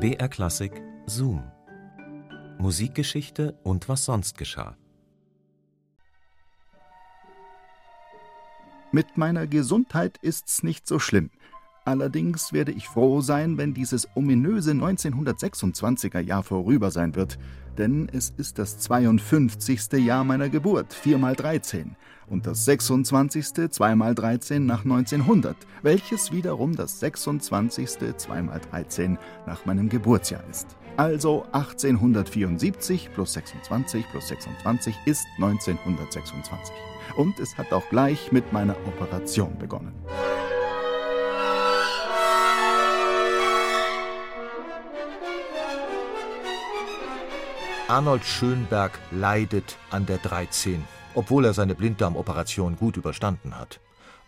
BR Klassik Zoom. Musikgeschichte und was sonst geschah. Mit meiner Gesundheit ist's nicht so schlimm. Allerdings werde ich froh sein, wenn dieses ominöse 1926er Jahr vorüber sein wird, denn es ist das 52. Jahr meiner Geburt, 4 mal 13, und das 26. 2 mal 13 nach 1900, welches wiederum das 26. 2 mal 13 nach meinem Geburtsjahr ist. Also 1874 plus 26 plus 26 ist 1926. Und es hat auch gleich mit meiner Operation begonnen. Arnold Schönberg leidet an der 13, obwohl er seine Blinddarmoperation gut überstanden hat.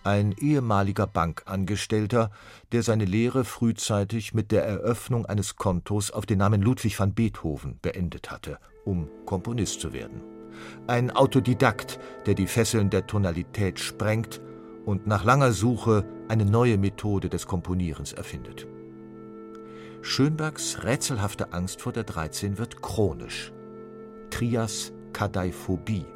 Ein ehemaliger Bankangestellter, der seine Lehre frühzeitig mit der Eröffnung eines Kontos auf den Namen Ludwig van Beethoven beendet hatte, um Komponist zu werden. Ein Autodidakt, der die Fesseln der Tonalität sprengt und nach langer Suche eine neue Methode des Komponierens erfindet. Schönbergs rätselhafte Angst vor der 13 wird chronisch. Trias Kadaiphobie.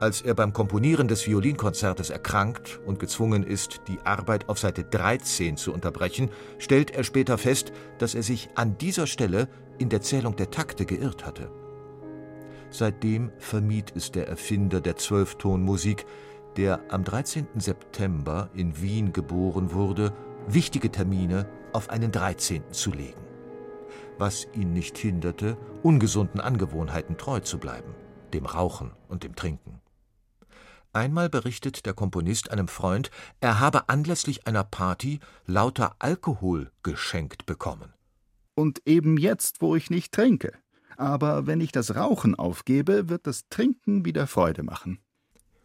Als er beim Komponieren des Violinkonzertes erkrankt und gezwungen ist, die Arbeit auf Seite 13 zu unterbrechen, stellt er später fest, dass er sich an dieser Stelle in der Zählung der Takte geirrt hatte. Seitdem vermied es der Erfinder der Zwölftonmusik, der am 13. September in Wien geboren wurde, wichtige Termine auf einen 13. zu legen. Was ihn nicht hinderte, ungesunden Angewohnheiten treu zu bleiben, dem Rauchen und dem Trinken. Einmal berichtet der Komponist einem Freund, er habe anlässlich einer Party lauter Alkohol geschenkt bekommen. Und eben jetzt, wo ich nicht trinke. Aber wenn ich das Rauchen aufgebe, wird das Trinken wieder Freude machen.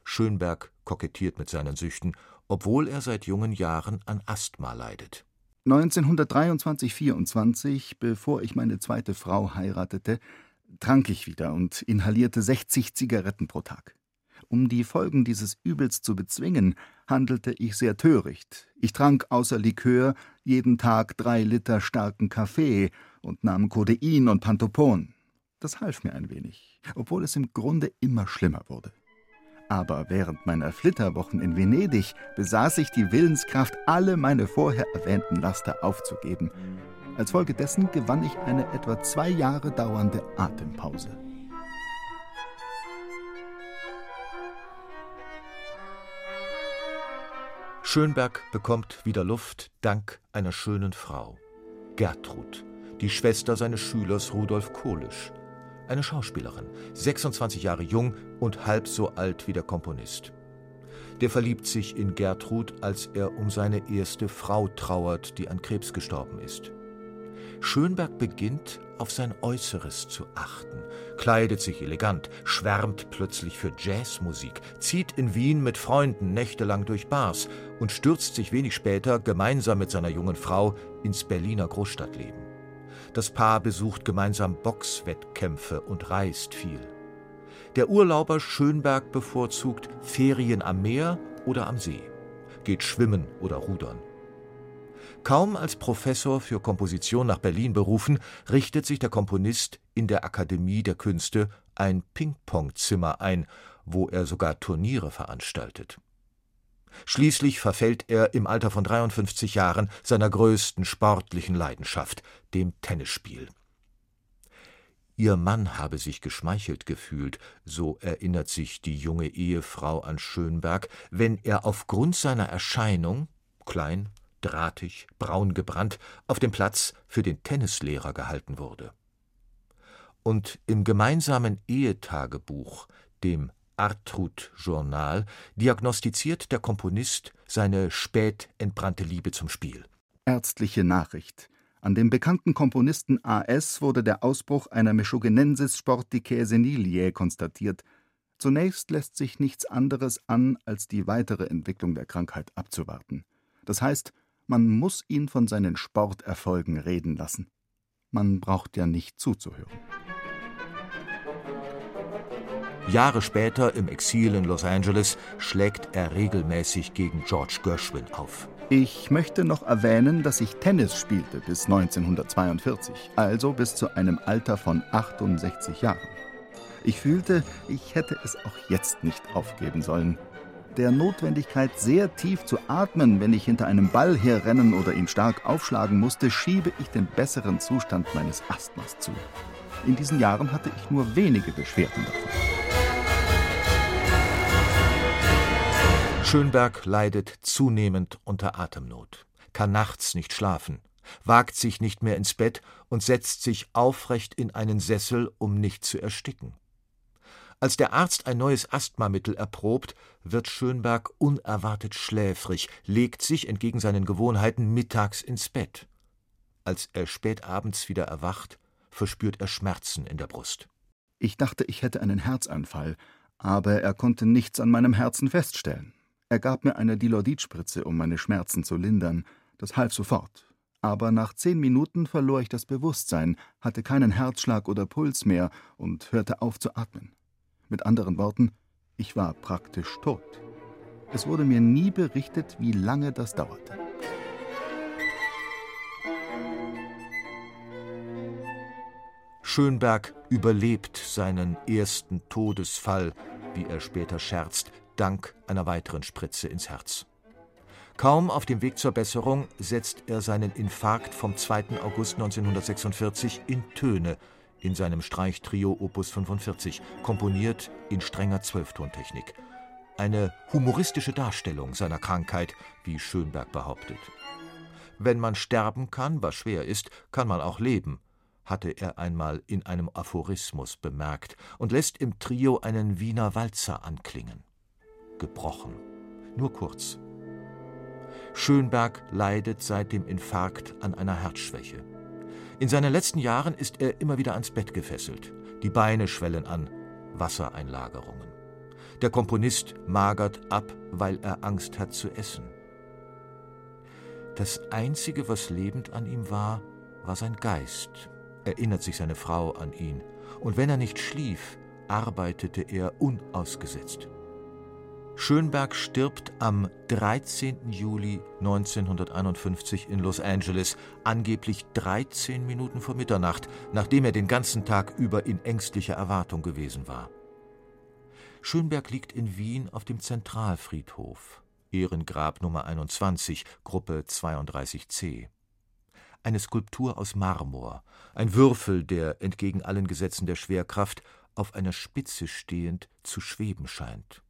Schönberg kokettiert mit seinen Süchten, obwohl er seit jungen Jahren an Asthma leidet. 1923, 24, bevor ich meine zweite Frau heiratete, trank ich wieder und inhalierte 60 Zigaretten pro Tag. Um die Folgen dieses Übels zu bezwingen, handelte ich sehr töricht. Ich trank außer Likör jeden Tag drei Liter starken Kaffee und nahm Codein und Pantopon. Das half mir ein wenig, obwohl es im Grunde immer schlimmer wurde. Aber während meiner Flitterwochen in Venedig besaß ich die Willenskraft, alle meine vorher erwähnten Laster aufzugeben. Als Folge dessen gewann ich eine etwa zwei Jahre dauernde Atempause. Schönberg bekommt wieder Luft dank einer schönen Frau. Gertrud, die Schwester seines Schülers Rudolf Kohlisch eine Schauspielerin, 26 Jahre jung und halb so alt wie der Komponist. Der verliebt sich in Gertrud, als er um seine erste Frau trauert, die an Krebs gestorben ist. Schönberg beginnt, auf sein Äußeres zu achten, kleidet sich elegant, schwärmt plötzlich für Jazzmusik, zieht in Wien mit Freunden nächtelang durch Bars und stürzt sich wenig später gemeinsam mit seiner jungen Frau ins Berliner Großstadtleben. Das Paar besucht gemeinsam Boxwettkämpfe und reist viel. Der Urlauber Schönberg bevorzugt Ferien am Meer oder am See, geht schwimmen oder rudern. Kaum als Professor für Komposition nach Berlin berufen, richtet sich der Komponist in der Akademie der Künste ein Ping-Pong-Zimmer ein, wo er sogar Turniere veranstaltet. Schließlich verfällt er im Alter von 53 Jahren seiner größten sportlichen Leidenschaft, dem Tennisspiel. Ihr Mann habe sich geschmeichelt gefühlt, so erinnert sich die junge Ehefrau an Schönberg, wenn er aufgrund seiner Erscheinung, klein, drahtig, braun gebrannt, auf dem Platz für den Tennislehrer gehalten wurde. Und im gemeinsamen Ehetagebuch, dem Artrud-Journal diagnostiziert der Komponist seine spät entbrannte Liebe zum Spiel. Ärztliche Nachricht. An dem bekannten Komponisten A.S. wurde der Ausbruch einer Mechogenensis sporticae seniliae konstatiert. Zunächst lässt sich nichts anderes an, als die weitere Entwicklung der Krankheit abzuwarten. Das heißt, man muss ihn von seinen Sporterfolgen reden lassen. Man braucht ja nicht zuzuhören. Jahre später im Exil in Los Angeles schlägt er regelmäßig gegen George Gershwin auf. Ich möchte noch erwähnen, dass ich Tennis spielte bis 1942, also bis zu einem Alter von 68 Jahren. Ich fühlte, ich hätte es auch jetzt nicht aufgeben sollen. Der Notwendigkeit, sehr tief zu atmen, wenn ich hinter einem Ball herrennen oder ihn stark aufschlagen musste, schiebe ich den besseren Zustand meines Asthmas zu. In diesen Jahren hatte ich nur wenige Beschwerden davon. Schönberg leidet zunehmend unter Atemnot, kann nachts nicht schlafen, wagt sich nicht mehr ins Bett und setzt sich aufrecht in einen Sessel, um nicht zu ersticken. Als der Arzt ein neues Asthmamittel erprobt, wird Schönberg unerwartet schläfrig, legt sich entgegen seinen Gewohnheiten mittags ins Bett. Als er spät abends wieder erwacht, verspürt er Schmerzen in der Brust. Ich dachte, ich hätte einen Herzanfall, aber er konnte nichts an meinem Herzen feststellen. Er gab mir eine Dilodidspritze, um meine Schmerzen zu lindern. Das half sofort. Aber nach zehn Minuten verlor ich das Bewusstsein, hatte keinen Herzschlag oder Puls mehr und hörte auf zu atmen. Mit anderen Worten, ich war praktisch tot. Es wurde mir nie berichtet, wie lange das dauerte. Schönberg überlebt seinen ersten Todesfall, wie er später scherzt, dank einer weiteren Spritze ins Herz. Kaum auf dem Weg zur Besserung setzt er seinen Infarkt vom 2. August 1946 in Töne in seinem Streichtrio Opus 45, komponiert in strenger Zwölftontechnik. Eine humoristische Darstellung seiner Krankheit, wie Schönberg behauptet. Wenn man sterben kann, was schwer ist, kann man auch leben, hatte er einmal in einem Aphorismus bemerkt und lässt im Trio einen Wiener Walzer anklingen gebrochen. Nur kurz. Schönberg leidet seit dem Infarkt an einer Herzschwäche. In seinen letzten Jahren ist er immer wieder ans Bett gefesselt. Die Beine schwellen an, Wassereinlagerungen. Der Komponist magert ab, weil er Angst hat zu essen. Das Einzige, was lebend an ihm war, war sein Geist, erinnert sich seine Frau an ihn. Und wenn er nicht schlief, arbeitete er unausgesetzt. Schönberg stirbt am 13. Juli 1951 in Los Angeles, angeblich 13 Minuten vor Mitternacht, nachdem er den ganzen Tag über in ängstlicher Erwartung gewesen war. Schönberg liegt in Wien auf dem Zentralfriedhof, Ehrengrab Nummer 21, Gruppe 32c. Eine Skulptur aus Marmor, ein Würfel, der entgegen allen Gesetzen der Schwerkraft auf einer Spitze stehend zu schweben scheint.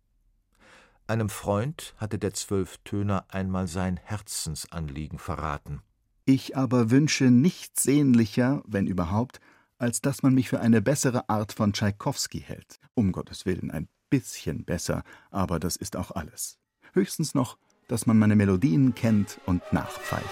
Einem Freund hatte der Zwölftöner einmal sein Herzensanliegen verraten. Ich aber wünsche nichts sehnlicher, wenn überhaupt, als dass man mich für eine bessere Art von Tschaikowski hält. Um Gottes Willen ein bisschen besser, aber das ist auch alles. Höchstens noch, dass man meine Melodien kennt und nachpfeift.